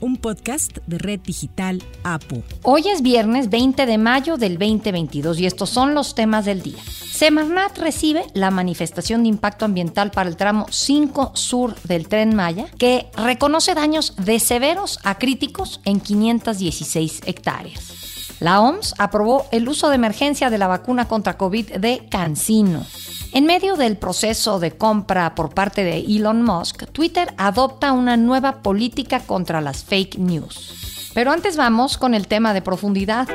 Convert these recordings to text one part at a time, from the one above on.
un podcast de Red Digital APO. Hoy es viernes 20 de mayo del 2022 y estos son los temas del día. Semarnat recibe la manifestación de impacto ambiental para el tramo 5 sur del tren Maya, que reconoce daños de severos a críticos en 516 hectáreas. La OMS aprobó el uso de emergencia de la vacuna contra COVID de Cancino. En medio del proceso de compra por parte de Elon Musk, Twitter adopta una nueva política contra las fake news. Pero antes vamos con el tema de profundidad.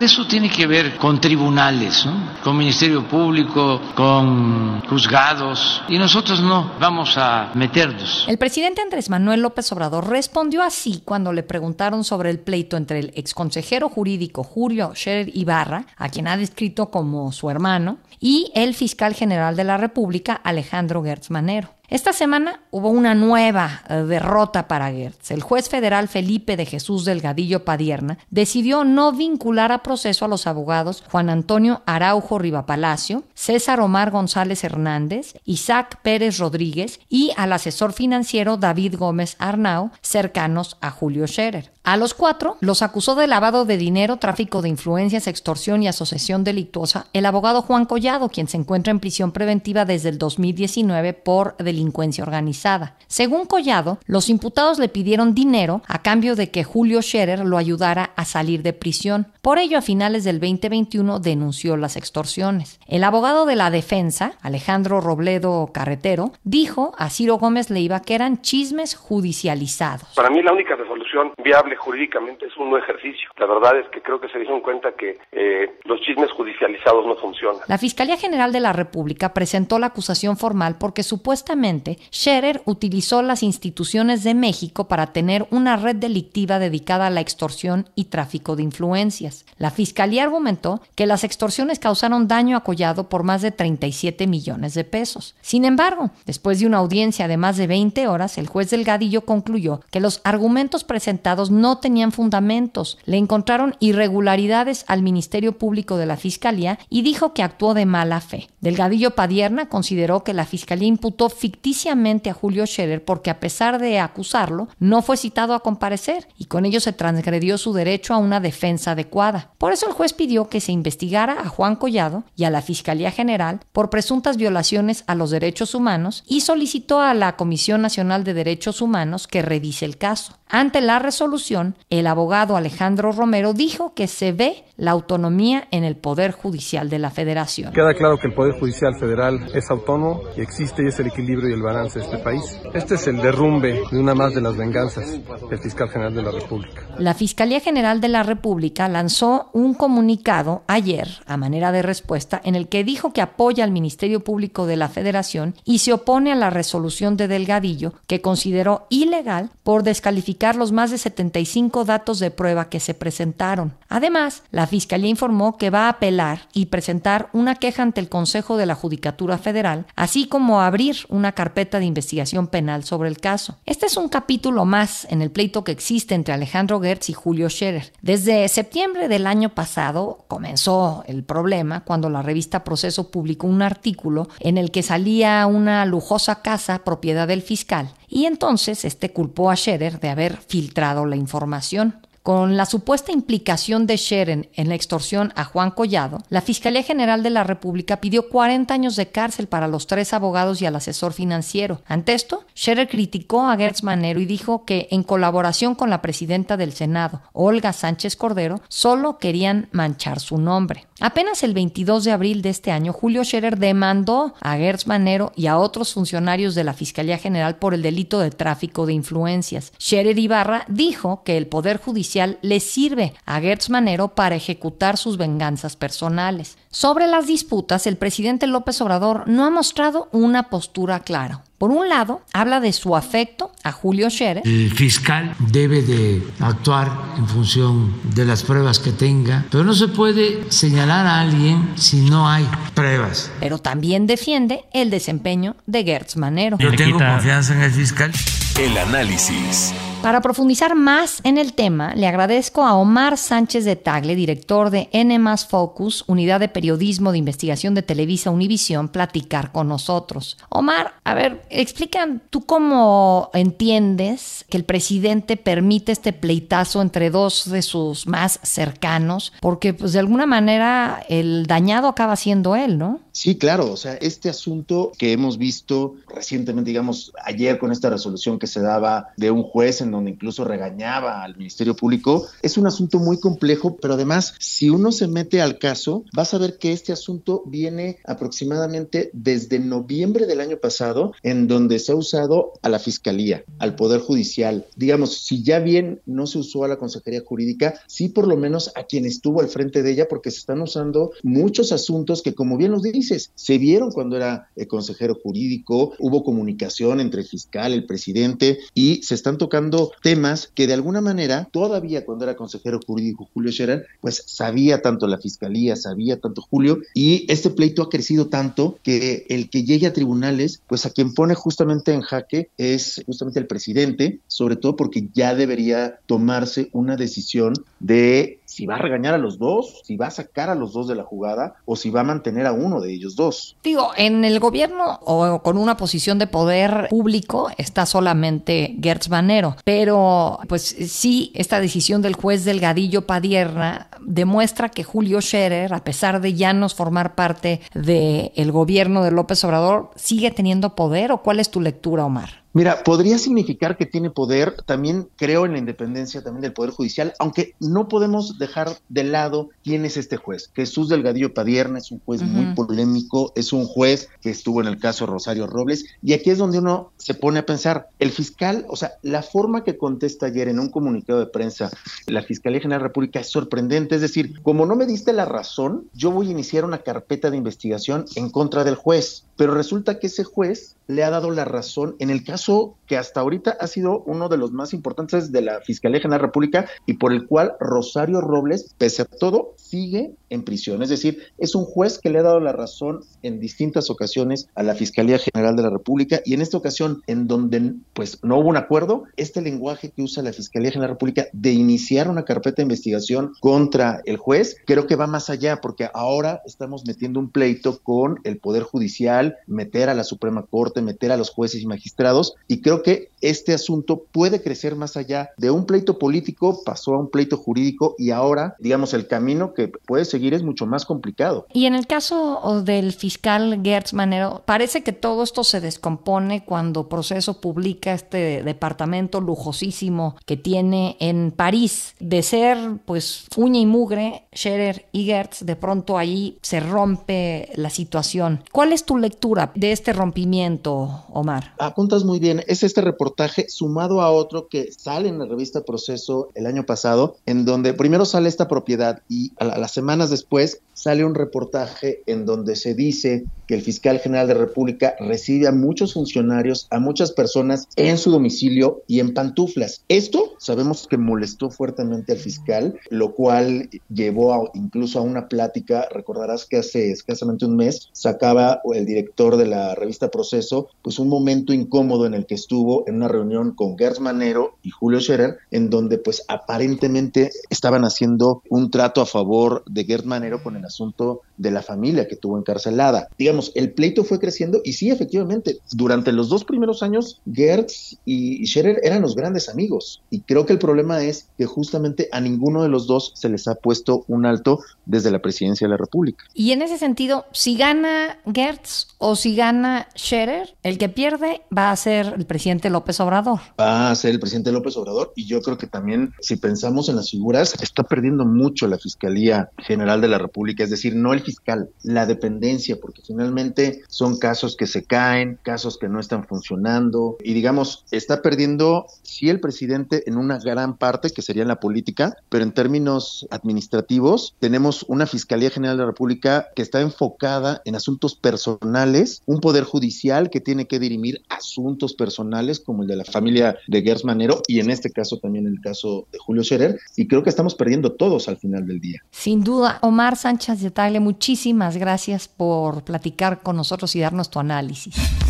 Eso tiene que ver con tribunales, con Ministerio Público, con juzgados, y nosotros no vamos a meternos. El presidente Andrés Manuel López Obrador respondió así cuando le preguntaron sobre el pleito entre el exconsejero jurídico Julio Scherer Ibarra, a quien ha descrito como su hermano, y el fiscal general de la República, Alejandro Gertz Manero. Esta semana hubo una nueva eh, derrota para Gertz. El juez federal Felipe de Jesús Delgadillo Padierna decidió no vincular a proceso a los abogados Juan Antonio Araujo Rivapalacio, César Omar González Hernández, Isaac Pérez Rodríguez y al asesor financiero David Gómez Arnau, cercanos a Julio Scherer. A los cuatro los acusó de lavado de dinero, tráfico de influencias, extorsión y asociación delictuosa el abogado Juan Collado, quien se encuentra en prisión preventiva desde el 2019 por delincuencia organizada. Según Collado, los imputados le pidieron dinero a cambio de que Julio Scherer lo ayudara a salir de prisión. Por ello, a finales del 2021 denunció las extorsiones. El abogado de la defensa, Alejandro Robledo Carretero, dijo a Ciro Gómez Leiva que eran chismes judicializados. Para mí la única resolución viable jurídicamente es un nuevo ejercicio. La verdad es que creo que se dieron cuenta que eh, los chismes judicializados no funcionan. La Fiscalía General de la República presentó la acusación formal porque supuestamente Scherer utilizó las instituciones de México para tener una red delictiva dedicada a la extorsión y tráfico de influencias. La Fiscalía argumentó que las extorsiones causaron daño a por más de 37 millones de pesos. Sin embargo, después de una audiencia de más de 20 horas, el juez Delgadillo concluyó que los argumentos presentados no tenían fundamentos. Le encontraron irregularidades al Ministerio Público de la Fiscalía y dijo que actuó de mala fe. Delgadillo Padierna consideró que la Fiscalía imputó ficticiamente a Julio Scherer porque a pesar de acusarlo, no fue citado a comparecer y con ello se transgredió su derecho a una defensa adecuada. Por eso el juez pidió que se investigara a Juan Collado y a la Fiscalía General por presuntas violaciones a los derechos humanos y solicitó a la Comisión Nacional de Derechos Humanos que revise el caso. Ante la resolución, el abogado Alejandro Romero dijo que se ve la autonomía en el Poder Judicial de la Federación. Queda claro que el Poder Judicial Federal es autónomo y existe y es el equilibrio y el balance de este país. Este es el derrumbe de una más de las venganzas del fiscal general de la República. La Fiscalía General de la República lanzó un comunicado ayer, a manera de respuesta, en el que dijo que apoya al Ministerio Público de la Federación y se opone a la resolución de Delgadillo, que consideró ilegal por descalificar los más de 75 datos de prueba que se presentaron. Además, la Fiscalía informó que va a apelar y presentar una queja ante el Consejo de la Judicatura Federal, así como abrir una carpeta de investigación penal sobre el caso. Este es un capítulo más en el pleito que existe entre Alejandro Gertz y Julio Scherer. Desde septiembre del año pasado comenzó el problema cuando la revista Proceso publicó un artículo en el que salía una lujosa casa propiedad del fiscal y entonces este culpó a Scherer de haber filtrado la información. Con la supuesta implicación de Sheren en la extorsión a Juan Collado, la Fiscalía General de la República pidió 40 años de cárcel para los tres abogados y al asesor financiero. Ante esto, Scherer criticó a Gertz Manero y dijo que, en colaboración con la presidenta del Senado, Olga Sánchez Cordero, solo querían manchar su nombre. Apenas el 22 de abril de este año, Julio Scherer demandó a Gertz Manero y a otros funcionarios de la Fiscalía General por el delito de tráfico de influencias. Scherer Ibarra dijo que el Poder Judicial le sirve a Gertz Manero para ejecutar sus venganzas personales. Sobre las disputas, el presidente López Obrador no ha mostrado una postura clara. Por un lado, habla de su afecto a Julio Scherer. El fiscal debe de actuar en función de las pruebas que tenga, pero no se puede señalar a alguien si no hay pruebas. Pero también defiende el desempeño de Gertz Manero. Yo tengo confianza en el fiscal. El análisis. Para profundizar más en el tema, le agradezco a Omar Sánchez de Tagle, director de N Focus, unidad de periodismo de investigación de Televisa Univisión, platicar con nosotros. Omar, a ver, explican tú cómo entiendes que el presidente permite este pleitazo entre dos de sus más cercanos, porque pues de alguna manera el dañado acaba siendo él, ¿no? Sí, claro, o sea, este asunto que hemos visto recientemente, digamos, ayer con esta resolución que se daba de un juez en donde incluso regañaba al Ministerio Público, es un asunto muy complejo, pero además, si uno se mete al caso, vas a ver que este asunto viene aproximadamente desde noviembre del año pasado, en donde se ha usado a la Fiscalía, al Poder Judicial. Digamos, si ya bien no se usó a la Consejería Jurídica, sí por lo menos a quien estuvo al frente de ella, porque se están usando muchos asuntos que, como bien los dice, se vieron cuando era el consejero jurídico, hubo comunicación entre el fiscal, el presidente, y se están tocando temas que de alguna manera, todavía cuando era consejero jurídico Julio Scherer, pues sabía tanto la fiscalía, sabía tanto Julio, y este pleito ha crecido tanto que el que llegue a tribunales, pues a quien pone justamente en jaque es justamente el presidente, sobre todo porque ya debería tomarse una decisión de si va a regañar a los dos, si va a sacar a los dos de la jugada o si va a mantener a uno de ellos dos. Digo, en el gobierno o con una posición de poder público está solamente Gertz Manero, pero pues sí, esta decisión del juez Delgadillo Padierna demuestra que Julio Scherer, a pesar de ya no formar parte del gobierno de López Obrador, sigue teniendo poder o cuál es tu lectura, Omar? Mira, podría significar que tiene poder, también creo en la independencia también del Poder Judicial, aunque no podemos dejar de lado quién es este juez. Jesús Delgadillo Padierna es un juez muy polémico, es un juez que estuvo en el caso Rosario Robles, y aquí es donde uno se pone a pensar, el fiscal, o sea, la forma que contesta ayer en un comunicado de prensa la Fiscalía General de la República es sorprendente, es decir, como no me diste la razón, yo voy a iniciar una carpeta de investigación en contra del juez, pero resulta que ese juez le ha dado la razón en el caso que hasta ahorita ha sido uno de los más importantes de la Fiscalía General de la República y por el cual Rosario Robles, pese a todo, sigue en prisión. Es decir, es un juez que le ha dado la razón en distintas ocasiones a la Fiscalía General de la República y en esta ocasión, en donde pues no hubo un acuerdo, este lenguaje que usa la Fiscalía General de la República de iniciar una carpeta de investigación contra el juez, creo que va más allá porque ahora estamos metiendo un pleito con el Poder Judicial, meter a la Suprema Corte, meter a los jueces y magistrados y creo que este asunto puede crecer más allá de un pleito político, pasó a un pleito jurídico y ahora, digamos, el camino que puede seguir es mucho más complicado. Y en el caso del fiscal Gertz Manero, parece que todo esto se descompone cuando Proceso publica este departamento lujosísimo que tiene en París. De ser, pues, uña y mugre, Scherer y Gertz, de pronto ahí se rompe la situación. ¿Cuál es tu lectura de este rompimiento, Omar? Apuntas muy bien. Es este reportaje sumado a otro que sale en la revista Proceso el año pasado, en donde primero sale esta propiedad y a, las semanas después sale un reportaje en donde se dice que el fiscal general de República recibe a muchos funcionarios, a muchas personas en su domicilio y en pantuflas. Esto sabemos que molestó fuertemente al fiscal, lo cual llevó incluso a una plática, recordarás que hace escasamente un mes sacaba el director de la revista Proceso, pues un momento incómodo en el que estuvo en una reunión con Gertz Manero y Julio Scherer, en donde pues aparentemente estaban haciendo un trato a favor de Gertz Manero con el asunto de la familia que tuvo encarcelada. Digamos, el pleito fue creciendo y sí, efectivamente, durante los dos primeros años, Gertz y Scherer eran los grandes amigos. Y creo que el problema es que justamente a ninguno de los dos se les ha puesto un alto desde la presidencia de la República. Y en ese sentido, si gana Gertz o si gana Scherer, el que pierde va a ser el presidente López Obrador. Va a ser el presidente López Obrador y yo creo que también si pensamos en las figuras, está perdiendo mucho la Fiscalía General de la República, es decir, no el fiscal, la dependencia, porque finalmente son casos que se caen, casos que no están funcionando y digamos, está perdiendo sí el presidente en una gran parte que sería en la política, pero en términos administrativos tenemos una Fiscalía General de la República que está enfocada en asuntos personales, un poder judicial que tiene que dirimir asuntos personales como el de la familia de Gers Manero y en este caso también el caso de Julio Scherer y creo que estamos perdiendo todos al final del día. Sin duda, Omar Sánchez de Tagle, muchísimas gracias por platicar con nosotros y darnos tu análisis.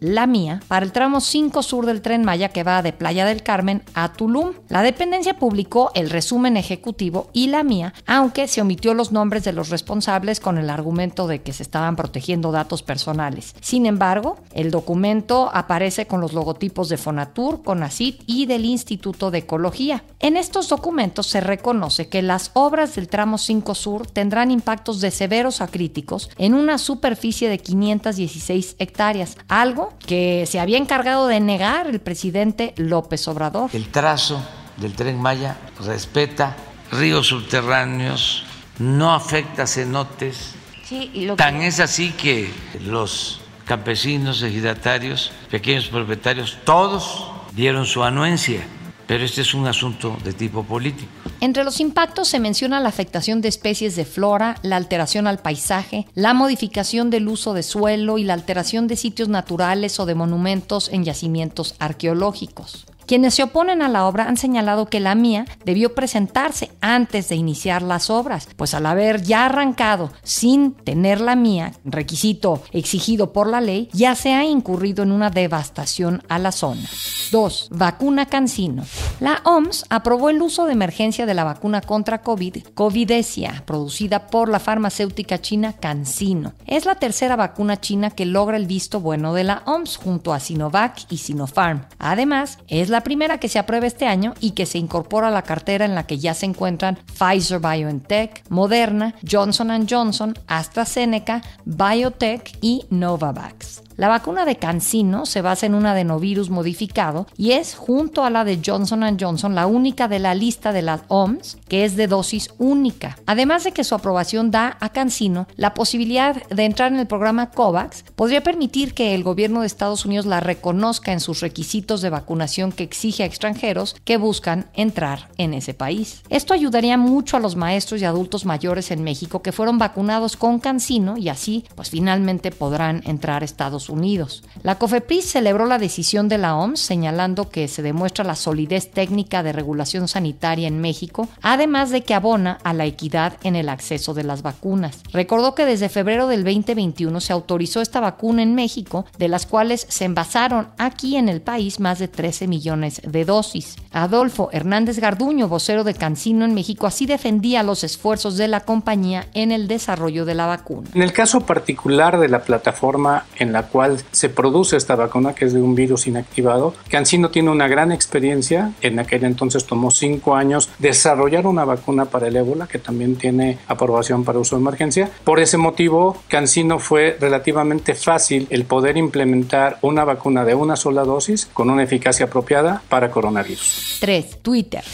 la mía, para el tramo 5 sur del Tren Maya que va de Playa del Carmen a Tulum. La dependencia publicó el resumen ejecutivo y la mía, aunque se omitió los nombres de los responsables con el argumento de que se estaban protegiendo datos personales. Sin embargo, el documento aparece con los logotipos de Fonatur, CONACIT y del Instituto de Ecología. En estos documentos se reconoce que las obras del tramo 5 sur tendrán impactos de severos a críticos en una superficie de 516 hectáreas, algo que se había encargado de negar el presidente López Obrador. El trazo del tren Maya respeta ríos subterráneos, no afecta cenotes. Tan es así que los campesinos, ejidatarios, pequeños propietarios, todos dieron su anuencia pero este es un asunto de tipo político. Entre los impactos se menciona la afectación de especies de flora, la alteración al paisaje, la modificación del uso de suelo y la alteración de sitios naturales o de monumentos en yacimientos arqueológicos. Quienes se oponen a la obra han señalado que la mía debió presentarse antes de iniciar las obras, pues al haber ya arrancado sin tener la mía, requisito exigido por la ley, ya se ha incurrido en una devastación a la zona. 2. Vacuna Cancino. La OMS aprobó el uso de emergencia de la vacuna contra COVID, Covidesia, producida por la farmacéutica china Cancino. Es la tercera vacuna china que logra el visto bueno de la OMS junto a Sinovac y Sinopharm. Además, es la la primera que se aprueba este año y que se incorpora a la cartera en la que ya se encuentran Pfizer BioNTech, Moderna, Johnson Johnson, AstraZeneca, Biotech y Novavax. La vacuna de Cancino se basa en un adenovirus modificado y es, junto a la de Johnson Johnson, la única de la lista de las OMS que es de dosis única. Además de que su aprobación da a Cancino la posibilidad de entrar en el programa COVAX, podría permitir que el gobierno de Estados Unidos la reconozca en sus requisitos de vacunación que exige a extranjeros que buscan entrar en ese país. Esto ayudaría mucho a los maestros y adultos mayores en México que fueron vacunados con Cancino y así, pues finalmente podrán entrar a Estados Unidos. La COFEPRIS celebró la decisión de la OMS señalando que se demuestra la solidez técnica de regulación sanitaria en México, además de que abona a la equidad en el acceso de las vacunas. Recordó que desde febrero del 2021 se autorizó esta vacuna en México, de las cuales se envasaron aquí en el país más de 13 millones de dosis. Adolfo Hernández Garduño, vocero de Cancino en México, así defendía los esfuerzos de la compañía en el desarrollo de la vacuna. En el caso particular de la plataforma en la cual se produce esta vacuna, que es de un virus inactivado. CanSino tiene una gran experiencia. En aquel entonces tomó cinco años desarrollar una vacuna para el ébola, que también tiene aprobación para uso de emergencia. Por ese motivo, CanSino fue relativamente fácil el poder implementar una vacuna de una sola dosis con una eficacia apropiada para coronavirus. 3. Twitter.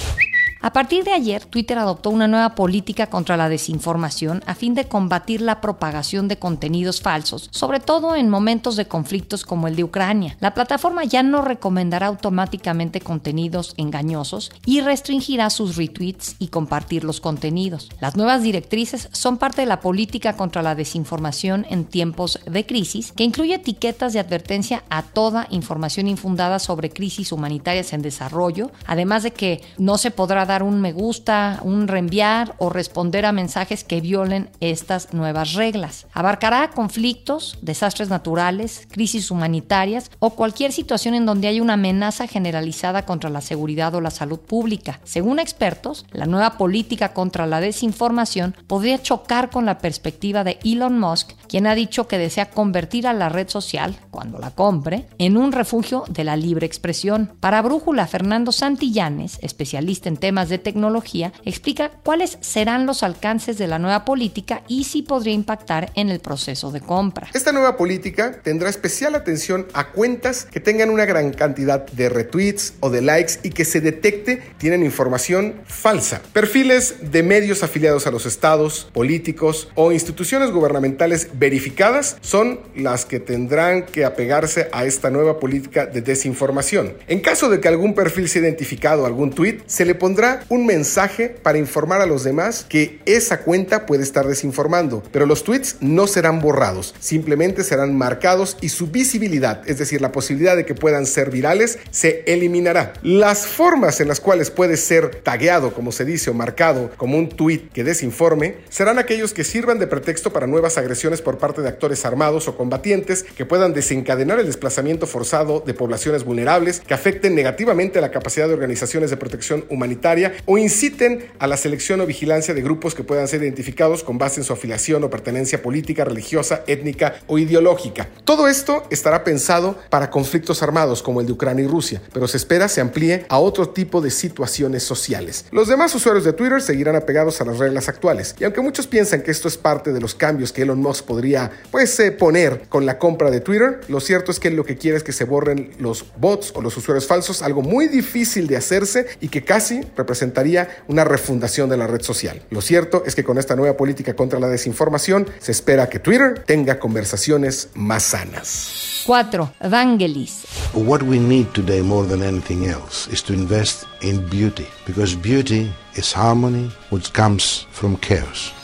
A partir de ayer, Twitter adoptó una nueva política contra la desinformación a fin de combatir la propagación de contenidos falsos, sobre todo en momentos de conflictos como el de Ucrania. La plataforma ya no recomendará automáticamente contenidos engañosos y restringirá sus retweets y compartir los contenidos. Las nuevas directrices son parte de la política contra la desinformación en tiempos de crisis, que incluye etiquetas de advertencia a toda información infundada sobre crisis humanitarias en desarrollo, además de que no se podrá dar un me gusta, un reenviar o responder a mensajes que violen estas nuevas reglas. Abarcará conflictos, desastres naturales, crisis humanitarias o cualquier situación en donde haya una amenaza generalizada contra la seguridad o la salud pública. Según expertos, la nueva política contra la desinformación podría chocar con la perspectiva de Elon Musk, quien ha dicho que desea convertir a la red social, cuando la compre, en un refugio de la libre expresión. Para Brújula, Fernando Santillanes, especialista en temas de tecnología, explica cuáles serán los alcances de la nueva política y si podría impactar en el proceso de compra. Esta nueva política tendrá especial atención a cuentas que tengan una gran cantidad de retweets o de likes y que se detecte tienen información falsa. Perfiles de medios afiliados a los estados, políticos o instituciones gubernamentales verificadas son las que tendrán que apegarse a esta nueva política de desinformación. En caso de que algún perfil sea identificado, algún tweet, se le pondrá un mensaje para informar a los demás que esa cuenta puede estar desinformando, pero los tweets no serán borrados, simplemente serán marcados y su visibilidad, es decir, la posibilidad de que puedan ser virales, se eliminará. Las formas en las cuales puede ser tagueado, como se dice, o marcado como un tweet que desinforme, serán aquellos que sirvan de pretexto para nuevas agresiones por parte de actores armados o combatientes que puedan desencadenar el desplazamiento forzado de poblaciones vulnerables, que afecten negativamente la capacidad de organizaciones de protección humanitaria o inciten a la selección o vigilancia de grupos que puedan ser identificados con base en su afiliación o pertenencia política, religiosa, étnica o ideológica. Todo esto estará pensado para conflictos armados como el de Ucrania y Rusia, pero se espera se amplíe a otro tipo de situaciones sociales. Los demás usuarios de Twitter seguirán apegados a las reglas actuales, y aunque muchos piensan que esto es parte de los cambios que Elon Musk podría pues, eh, poner con la compra de Twitter, lo cierto es que lo que quiere es que se borren los bots o los usuarios falsos, algo muy difícil de hacerse y que casi representaría una refundación de la red social. Lo cierto es que con esta nueva política contra la desinformación se espera que Twitter tenga conversaciones más sanas. 4. Vangelis. What we need today more than anything else is to invest in beauty because beauty is harmony which comes from chaos.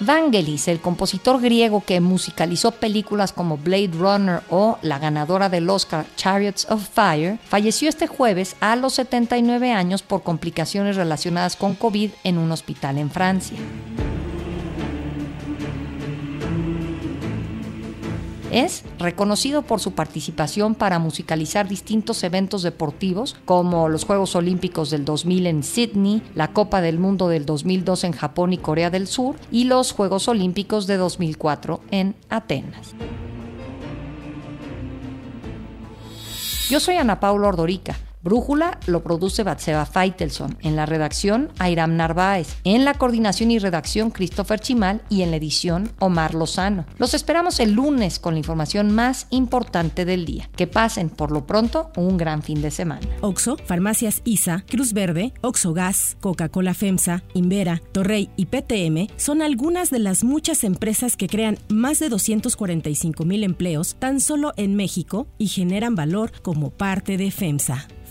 Vangelis, el compositor griego que musicalizó películas como Blade Runner o la ganadora del Oscar Chariots of Fire, falleció este jueves a los 79 años por complicaciones relacionadas con COVID en un hospital en Francia. Es reconocido por su participación para musicalizar distintos eventos deportivos como los Juegos Olímpicos del 2000 en Sydney, la Copa del Mundo del 2002 en Japón y Corea del Sur y los Juegos Olímpicos de 2004 en Atenas. Yo soy Ana Paula Ordorica. Brújula lo produce Batseba Feitelson. En la redacción, Airam Narváez. En la coordinación y redacción, Christopher Chimal. Y en la edición, Omar Lozano. Los esperamos el lunes con la información más importante del día. Que pasen, por lo pronto, un gran fin de semana. Oxo, Farmacias ISA, Cruz Verde, Oxo Gas, Coca-Cola FEMSA, Invera, Torrey y PTM son algunas de las muchas empresas que crean más de 245 mil empleos tan solo en México y generan valor como parte de FEMSA.